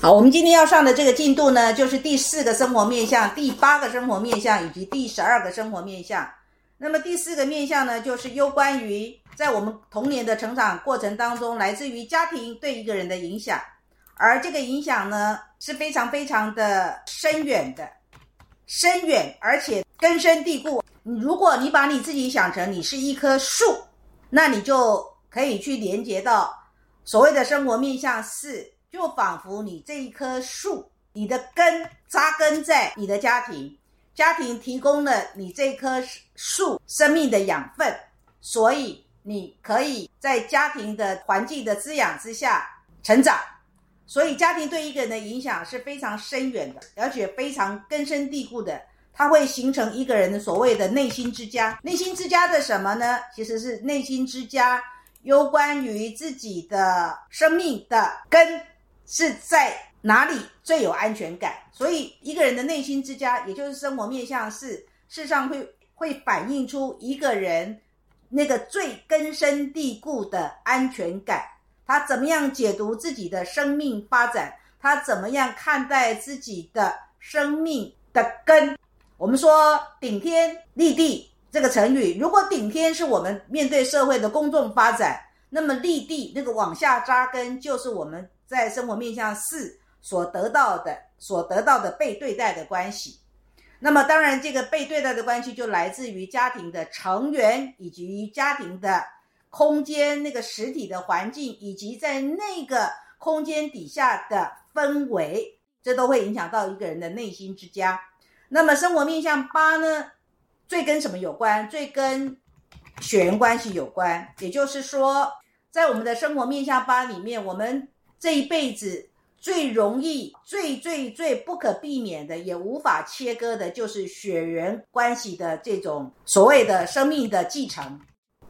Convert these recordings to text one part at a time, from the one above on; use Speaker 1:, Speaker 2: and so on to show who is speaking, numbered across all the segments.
Speaker 1: 好，我们今天要上的这个进度呢，就是第四个生活面向、第八个生活面向以及第十二个生活面向。那么第四个面向呢，就是攸关于在我们童年的成长过程当中，来自于家庭对一个人的影响，而这个影响呢是非常非常的深远的，深远而且根深蒂固。如果你把你自己想成你是一棵树，那你就可以去连接到所谓的生活面向四。就仿佛你这一棵树，你的根扎根在你的家庭，家庭提供了你这棵树生命的养分，所以你可以在家庭的环境的滋养之下成长。所以家庭对一个人的影响是非常深远的，而且非常根深蒂固的，它会形成一个人的所谓的内心之家。内心之家的什么呢？其实是内心之家攸关于自己的生命的根。是在哪里最有安全感？所以一个人的内心之家，也就是生活面向是，事实上会会反映出一个人那个最根深蒂固的安全感。他怎么样解读自己的生命发展？他怎么样看待自己的生命的根？我们说顶天立地这个成语，如果顶天是我们面对社会的公众发展，那么立地那个往下扎根就是我们。在生活面向四所得到的，所得到的被对待的关系，那么当然这个被对待的关系就来自于家庭的成员，以及家庭的空间那个实体的环境，以及在那个空间底下的氛围，这都会影响到一个人的内心之家。那么生活面向八呢，最跟什么有关？最跟血缘关系有关。也就是说，在我们的生活面向八里面，我们这一辈子最容易、最最最不可避免的，也无法切割的，就是血缘关系的这种所谓的生命的继承。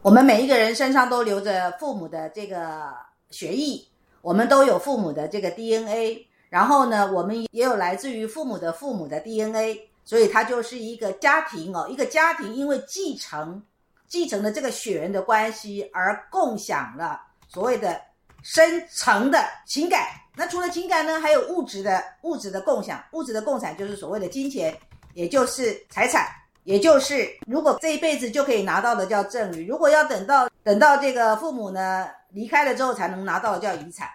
Speaker 1: 我们每一个人身上都留着父母的这个血液，我们都有父母的这个 DNA，然后呢，我们也有来自于父母的父母的 DNA，所以它就是一个家庭哦，一个家庭因为继承、继承的这个血缘的关系而共享了所谓的。深层的情感，那除了情感呢，还有物质的物质的共享，物质的共享就是所谓的金钱，也就是财产，也就是如果这一辈子就可以拿到的叫赠与，如果要等到等到这个父母呢离开了之后才能拿到的叫遗产。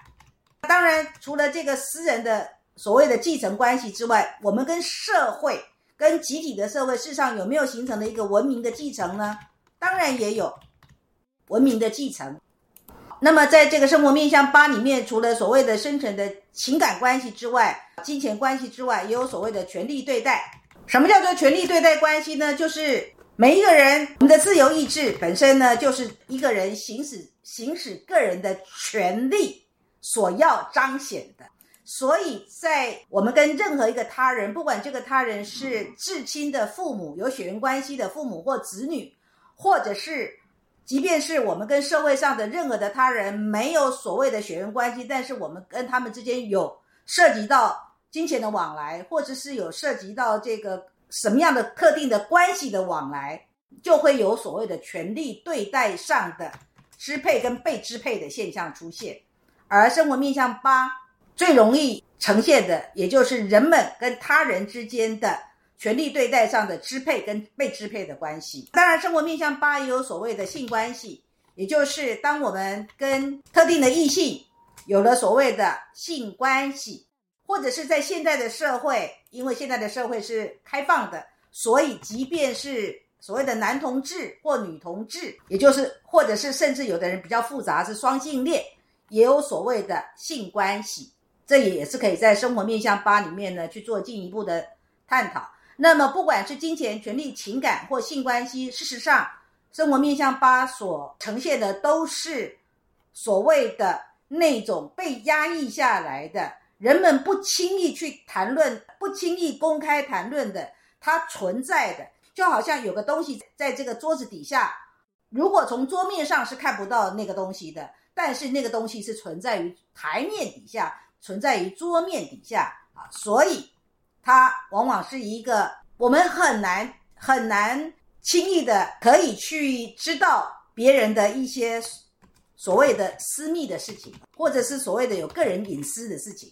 Speaker 1: 当然，除了这个私人的所谓的继承关系之外，我们跟社会、跟集体的社会，世上有没有形成的一个文明的继承呢？当然也有文明的继承。那么，在这个生活面向八里面，除了所谓的深层的情感关系之外，金钱关系之外，也有所谓的权力对待。什么叫做权力对待关系呢？就是每一个人，我们的自由意志本身呢，就是一个人行使行使个人的权利所要彰显的。所以在我们跟任何一个他人，不管这个他人是至亲的父母、有血缘关系的父母或子女，或者是。即便是我们跟社会上的任何的他人没有所谓的血缘关系，但是我们跟他们之间有涉及到金钱的往来，或者是有涉及到这个什么样的特定的关系的往来，就会有所谓的权力对待上的支配跟被支配的现象出现。而生活面向八最容易呈现的，也就是人们跟他人之间的。权力对待上的支配跟被支配的关系，当然，生活面向八也有所谓的性关系，也就是当我们跟特定的异性有了所谓的性关系，或者是在现在的社会，因为现在的社会是开放的，所以即便是所谓的男同志或女同志，也就是或者是甚至有的人比较复杂是双性恋，也有所谓的性关系，这也是可以在生活面向八里面呢去做进一步的探讨。那么，不管是金钱、权力、情感或性关系，事实上，生活面向八所呈现的都是所谓的那种被压抑下来的，人们不轻易去谈论、不轻易公开谈论的，它存在的，就好像有个东西在这个桌子底下，如果从桌面上是看不到那个东西的，但是那个东西是存在于台面底下，存在于桌面底下啊，所以。它往往是一个我们很难很难轻易的可以去知道别人的一些所谓的私密的事情，或者是所谓的有个人隐私的事情，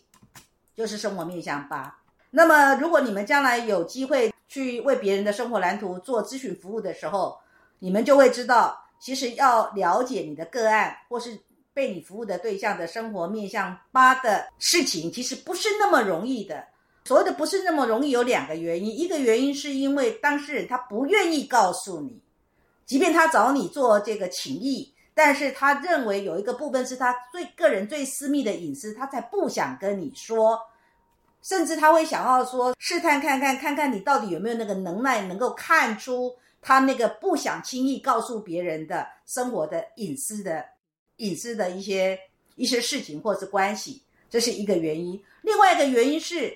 Speaker 1: 就是生活面向八。那么，如果你们将来有机会去为别人的生活蓝图做咨询服务的时候，你们就会知道，其实要了解你的个案或是被你服务的对象的生活面向八的事情，其实不是那么容易的。所谓的不是那么容易，有两个原因。一个原因是因为当事人他不愿意告诉你，即便他找你做这个情谊，但是他认为有一个部分是他最个人、最私密的隐私，他才不想跟你说。甚至他会想要说试探看看，看看你到底有没有那个能耐，能够看出他那个不想轻易告诉别人的生活的隐私的隐私的一些一些事情或是关系，这是一个原因。另外一个原因是，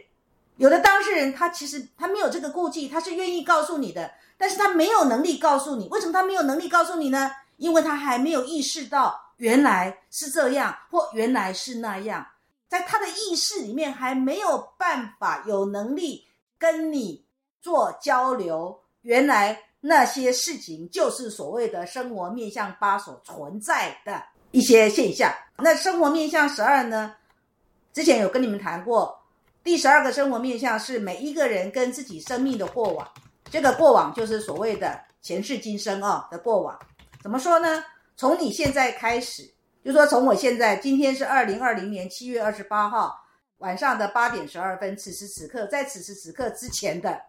Speaker 1: 有的当事人他其实他没有这个顾忌，他是愿意告诉你的，但是他没有能力告诉你。为什么他没有能力告诉你呢？因为他还没有意识到原来是这样，或原来是那样。在他的意识里面还没有办法有能力跟你做交流，原来那些事情就是所谓的生活面向八所存在的一些现象。那生活面向十二呢？之前有跟你们谈过，第十二个生活面向是每一个人跟自己生命的过往，这个过往就是所谓的前世今生啊的过往。怎么说呢？从你现在开始。就说从我现在，今天是二零二零年七月二十八号晚上的八点十二分，此时此刻，在此时此刻之前的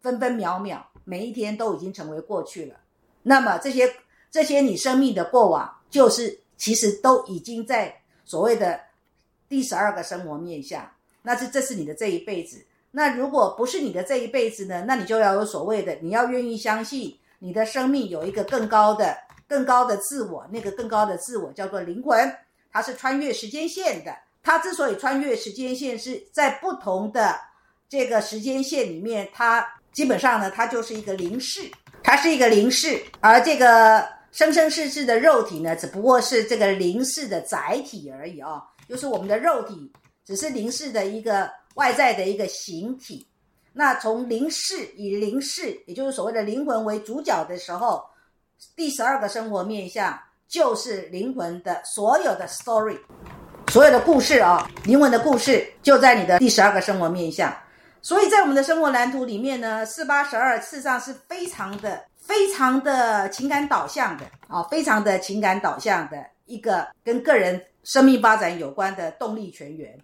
Speaker 1: 分分秒秒，每一天都已经成为过去了。那么这些这些你生命的过往，就是其实都已经在所谓的第十二个生活面相，那是这是你的这一辈子。那如果不是你的这一辈子呢？那你就要有所谓的，你要愿意相信你的生命有一个更高的。更高的自我，那个更高的自我叫做灵魂，它是穿越时间线的。它之所以穿越时间线，是在不同的这个时间线里面，它基本上呢，它就是一个灵视，它是一个灵视。而这个生生世世的肉体呢，只不过是这个灵视的载体而已啊，就是我们的肉体只是灵视的一个外在的一个形体。那从灵视以灵视，也就是所谓的灵魂为主角的时候。第十二个生活面相就是灵魂的所有的 story，所有的故事啊，灵魂的故事就在你的第十二个生活面相。所以在我们的生活蓝图里面呢，四八十二事实上是非常的、非常的情感导向的啊，非常的情感导向的一个跟个人生命发展有关的动力泉源。